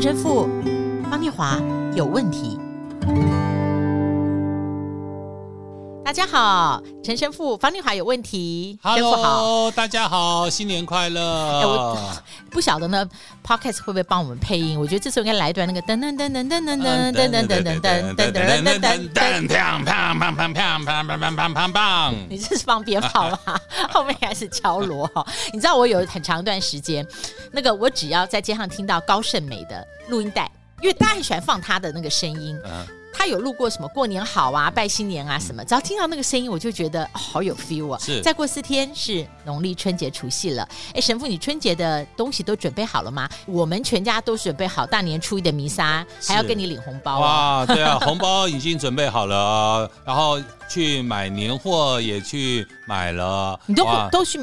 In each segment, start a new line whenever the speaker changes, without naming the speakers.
陈神父方念华有问题。大家好，陈神父方念华有问题。
Hello，大家好，新年快乐！哎，
我 不晓得呢，Podcast 会不会帮我们配音？我觉得这次应该来一段那个噔噔噔噔噔噔噔噔噔噔噔噔噔噔噔噔噔
砰砰砰砰砰砰砰砰砰！
你这是放鞭炮吗？后面还是敲锣哈？你知道我有很长一段时间，那个我只要在街上听到高胜美的录音带，因为大家很喜欢放她的那个声音。他有录过什么过年好啊、拜新年啊什么，只要听到那个声音，我就觉得好有 feel 啊。
是，
再过四天是农历春节除夕了。哎，神父，你春节的东西都准备好了吗？我们全家都准备好，大年初一的弥撒还要跟你领红包
啊。哇，对啊，红包已经准备好了，然后去买年货也去买了。
你都都去。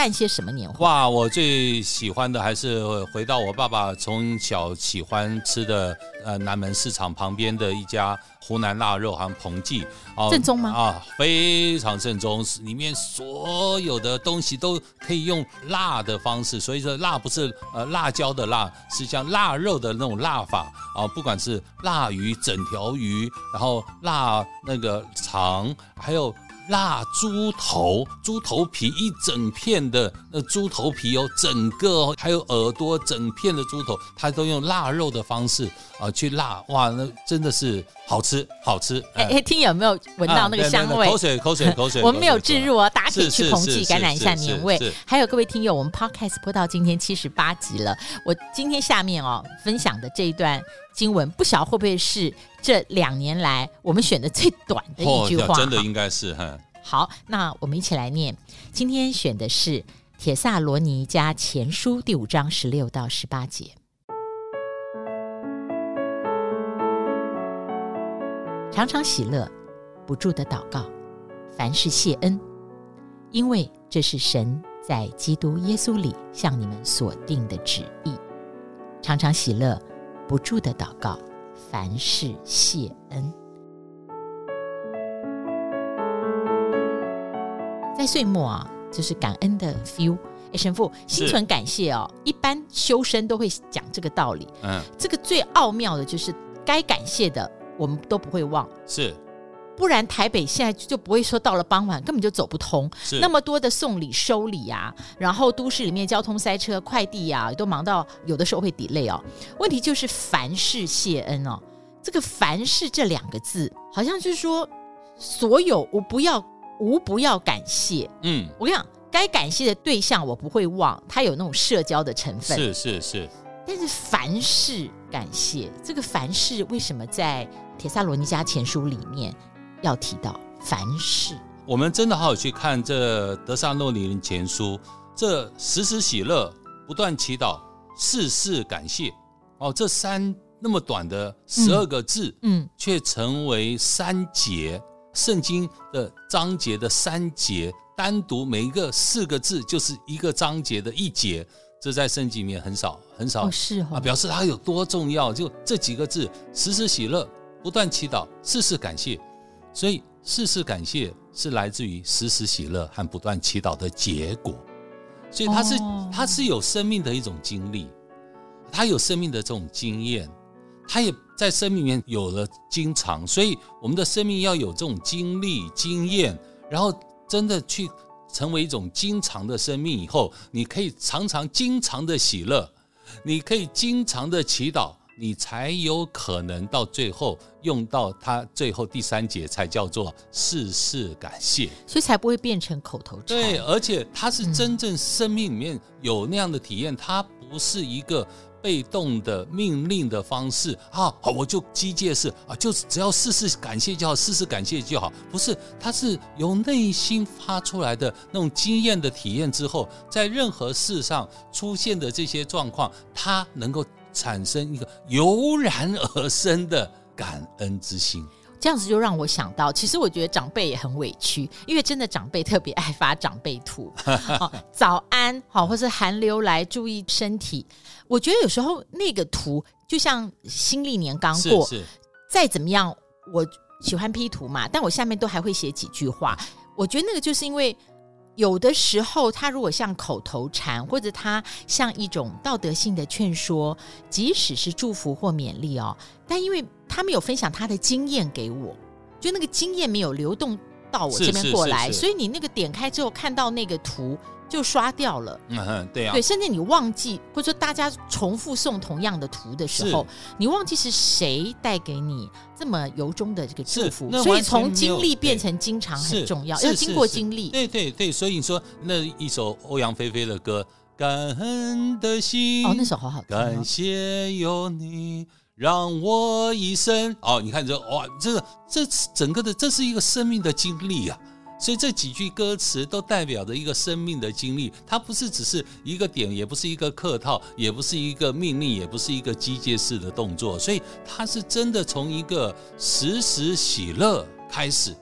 办些什么年货？
哇，我最喜欢的还是回到我爸爸从小喜欢吃的呃南门市场旁边的一家湖南腊肉行彭记
啊，正宗吗？
啊，非常正宗，里面所有的东西都可以用辣的方式，所以说辣不是呃辣椒的辣，是像腊肉的那种辣法啊，不管是腊鱼整条鱼，然后腊那个肠，还有。腊猪头，猪头皮一整片的那猪头皮哦，整个还有耳朵整片的猪头，它都用腊肉的方式啊去腊，哇，那真的是好吃好吃。
哎哎，听有没有闻到那个香味？
口水口水口水。
我们没有置入哦，大家可以去彭记感染一下年味。还有各位听友，我们 Podcast 播到今天七十八集了，我今天下面哦分享的这一段经文，不晓得会不会是这两年来我们选的最短的一句话？
真的应该是哈。
好，那我们一起来念。今天选的是《铁萨罗尼加前书》第五章十六到十八节。常常喜乐，不住的祷告，凡事谢恩，因为这是神在基督耶稣里向你们所定的旨意。常常喜乐，不住的祷告，凡事谢恩。在岁末啊，就是感恩的 feel。哎，神父，心存感谢哦。一般修身都会讲这个道理。嗯，这个最奥妙的就是该感谢的，我们都不会忘。
是，
不然台北现在就不会说到了傍晚根本就走不通。是，那么多的送礼收礼啊，然后都市里面交通塞车，快递啊都忙到有的时候会 delay 哦。问题就是凡事谢恩哦。这个凡事这两个字，好像就是说所有我不要。无不要感谢，嗯，我跟你讲，该感谢的对象我不会忘，它有那种社交的成分，
是是是。
但是凡事感谢，这个凡事为什么在铁萨罗尼加前书里面要提到凡事？
我们真的好好去看这德萨诺尼人前书，这时时喜乐，不断祈祷，事事感谢。哦，这三那么短的十二个字，嗯，嗯，却成为三节。圣经的章节的三节，单独每一个四个字就是一个章节的一节，这在圣经里面很少很少。
哦，是哦，
啊，表示它有多重要。就这几个字：时时喜乐，不断祈祷，事事感谢。所以，事事感谢是来自于时时喜乐和不断祈祷的结果。所以，它是它是有生命的一种经历，它有生命的这种经验。他也在生命里面有了经常，所以我们的生命要有这种经历、经验，然后真的去成为一种经常的生命以后，你可以常常、经常的喜乐，你可以经常的祈祷，你才有可能到最后用到它最后第三节，才叫做事事感谢，
所以才不会变成口头禅。
对，而且它是真正生命里面有那样的体验，它不是一个。被动的命令的方式啊，好，我就机械式啊，就是只要事事感谢就好，事事感谢就好，不是，它是由内心发出来的那种经验的体验之后，在任何事上出现的这些状况，它能够产生一个油然而生的感恩之心。
这样子就让我想到，其实我觉得长辈也很委屈，因为真的长辈特别爱发长辈图，哦、早安，好，或是寒流来，注意身体。我觉得有时候那个图就像新历年刚过，是是再怎么样，我喜欢 P 图嘛，但我下面都还会写几句话。我觉得那个就是因为有的时候，他如果像口头禅，或者他像一种道德性的劝说，即使是祝福或勉励哦，但因为他没有分享他的经验给我，就那个经验没有流动到我这边过来，所以你那个点开之后看到那个图。就刷掉了，
嗯哼，对啊，
对，甚至你忘记，或者说大家重复送同样的图的时候，你忘记是谁带给你这么由衷的这个祝福，所以从经历变成经常很重要，要经过经历，
对对对，所以你说那一首欧阳菲菲的歌《感恩的心》，
哦，那首好好听，
感谢有你让我一生，哦，你看这哇，这个这整个的这是一个生命的经历啊。所以这几句歌词都代表着一个生命的经历，它不是只是一个点，也不是一个客套，也不是一个命令，也不是一个机械式的动作。所以它是真的从一个时时喜乐开始。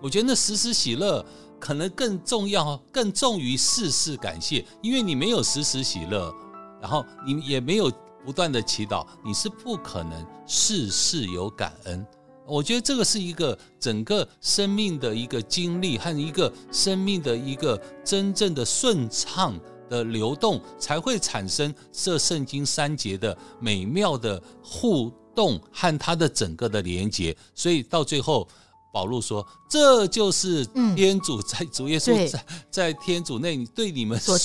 我觉得那时时喜乐可能更重要，更重于事事感谢，因为你没有时时喜乐，然后你也没有不断的祈祷，你是不可能事事有感恩。我觉得这个是一个整个生命的一个经历和一个生命的一个真正的顺畅的流动，才会产生这圣经三节的美妙的互动和它的整个的连接，所以到最后。保禄说：“这就是天主在主耶稣在在天主内对你们所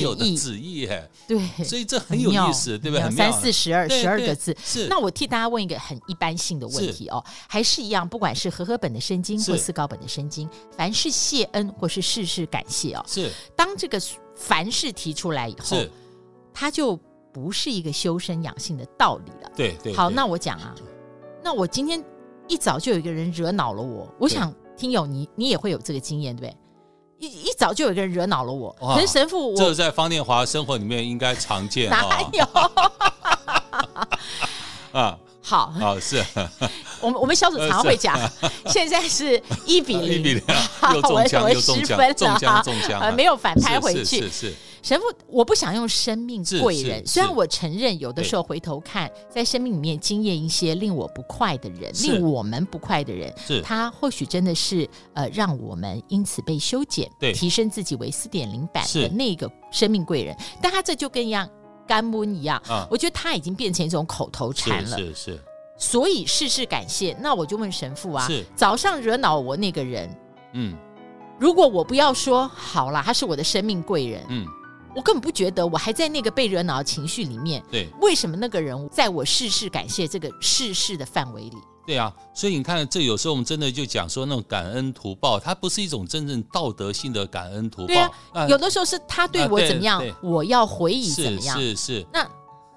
有的旨意，
对，
所以这很有意思，对不对？
三四十二十二个字。
是，
那我替大家问一个很一般性的问题哦，还是一样，不管是和合本的圣经或四高本的圣经，凡是谢恩或是事事感谢哦，
是
当这个凡事提出来以后，它就不是一个修身养性的道理了。
对对。
好，那我讲啊，那我今天。一早就有一个人惹恼了我，我想听友你你也会有这个经验，对不对？一一早就有一个人惹恼了我，可是神父我，
这在方念华生活里面应该常见，
哪有？
啊，
好，
好是，
我们我们小组常会讲，现在是一比零，
一比零，又中枪又中枪，中枪中枪，
没有反拍回去，
是是。
神父，我不想用生命贵人。虽然我承认，有的时候回头看，在生命里面经验一些令我不快的人，令我们不快的人，他或许真的是呃，让我们因此被修剪，提升自己为四点零版的那个生命贵人。但他这就跟一样甘温一样，我觉得他已经变成一种口头禅了。
是是。
所以事事感谢。那我就问神父啊，早上惹恼我那个人，嗯，如果我不要说好了，他是我的生命贵人，嗯。我根本不觉得，我还在那个被惹恼的情绪里面。
对，
为什么那个人在我事事感谢这个事事的范围里？
对啊，所以你看，这有时候我们真的就讲说，那种感恩图报，它不是一种真正道德性的感恩图报。对啊，
啊有的时候是他对我怎么样，我要回以怎么样。
是是是。那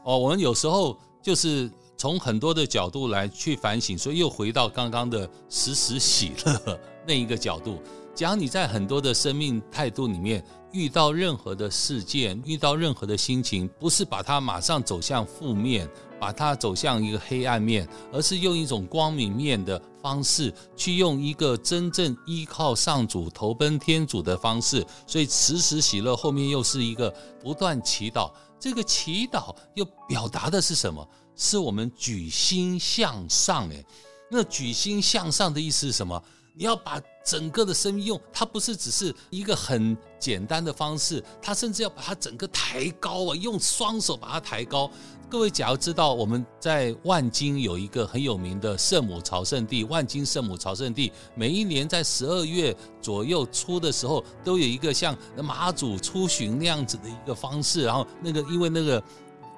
哦，我们有时候就是从很多的角度来去反省，所以又回到刚刚的时时喜乐那一个角度。假如你在很多的生命态度里面。遇到任何的事件，遇到任何的心情，不是把它马上走向负面，把它走向一个黑暗面，而是用一种光明面的方式，去用一个真正依靠上主、投奔天主的方式。所以，时时喜乐后面又是一个不断祈祷。这个祈祷又表达的是什么？是我们举心向上。诶，那举心向上的意思是什么？你要把整个的生命用，它不是只是一个很简单的方式，他甚至要把它整个抬高啊，用双手把它抬高。各位，假如知道我们在万金有一个很有名的圣母朝圣地，万金圣母朝圣地，每一年在十二月左右初的时候，都有一个像马祖出巡那样子的一个方式，然后那个因为那个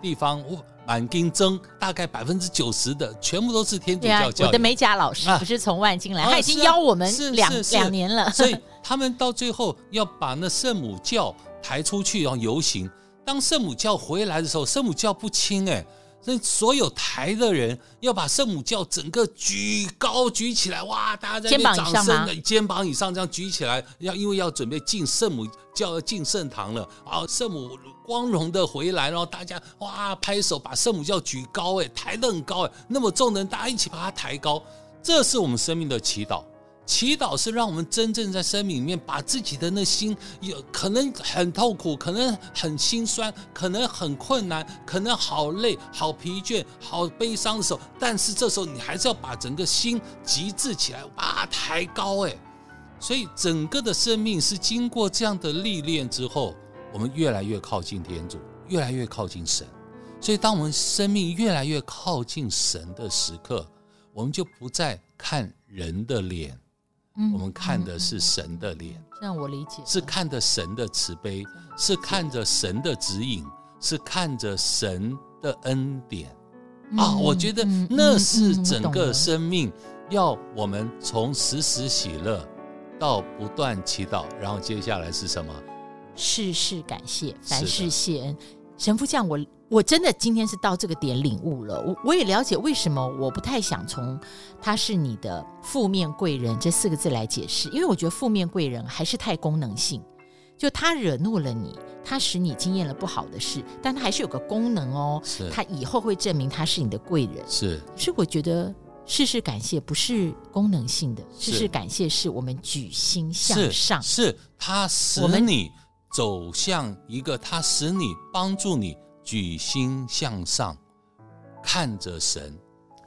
地方满金增，大概百分之九十的全部都是天主教教。
我的美甲老师不是从万金来，他已经邀我们两两年了。
所以他们到最后要把那圣母教抬出去，然后游行。当圣母教回来的时候，圣母教不轻哎。那所有抬的人要把圣母教整个举高举起来，哇！大家在那掌声的肩膀以上这样举起来，要因为要准备进圣母教要进圣堂了啊！圣母光荣的回来，然后大家哇拍手把圣母教举高，哎，抬得很高，哎，那么重的人大家一起把它抬高，这是我们生命的祈祷。祈祷是让我们真正在生命里面把自己的那心，有可能很痛苦，可能很心酸，可能很困难，可能好累、好疲倦、好悲伤的时候，但是这时候你还是要把整个心极致起来，哇抬高，哎。所以整个的生命是经过这样的历练之后，我们越来越靠近天主，越来越靠近神。所以，当我们生命越来越靠近神的时刻，我们就不再看人的脸，嗯、我们看的是神的脸。
这样我理解，
是看着神的慈悲，是看着神的指引，是看着神的恩典。嗯、啊，我觉得那是整个生命要我们从时时喜乐到不断祈祷，然后接下来是什么？
事事感谢，凡事谢恩。神父，这样我我真的今天是到这个点领悟了。我我也了解为什么我不太想从他是你的负面贵人这四个字来解释，因为我觉得负面贵人还是太功能性。就他惹怒了你，他使你经验了不好的事，但他还是有个功能哦。他以后会证明他是你的贵人。
是，
所以我觉得事事感谢不是功能性的，事事感谢是我们举心向上，
是，是他使你走向一个，他使你帮助你举心向上，看着神，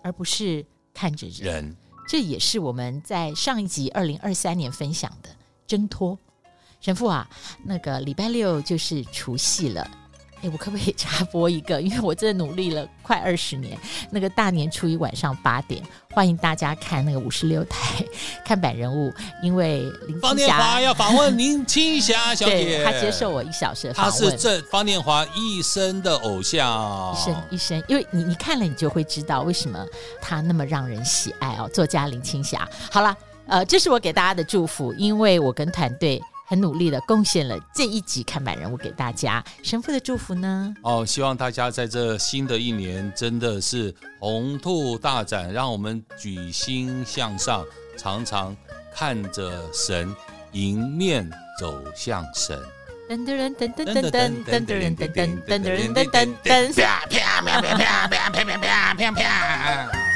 而不是看着人。人这也是我们在上一集二零二三年分享的挣脱。神父啊，那个礼拜六就是除夕了，哎，我可不可以 插播一个？因为我真的努力了快二十年，那个大年初一晚上八点，欢迎大家看那个五十六台 看板人物，因为林青霞
要访问林青霞 小姐，
她接受我一小时的访问，她
是这方念华一生的偶像，
一生一生，因为你你看了你就会知道为什么她那么让人喜爱哦，作家林青霞。好了，呃，这是我给大家的祝福，因为我跟团队。很努力的贡献了这一集看板人物给大家，神父的祝福呢？
哦，希望大家在这新的一年真的是鸿兔大展，让我们举心向上，常常看着神，迎面走向神。噔噔噔噔噔噔噔噔噔噔噔噔噔噔噔，啪啪啪啪啪啪啪啪啪啪。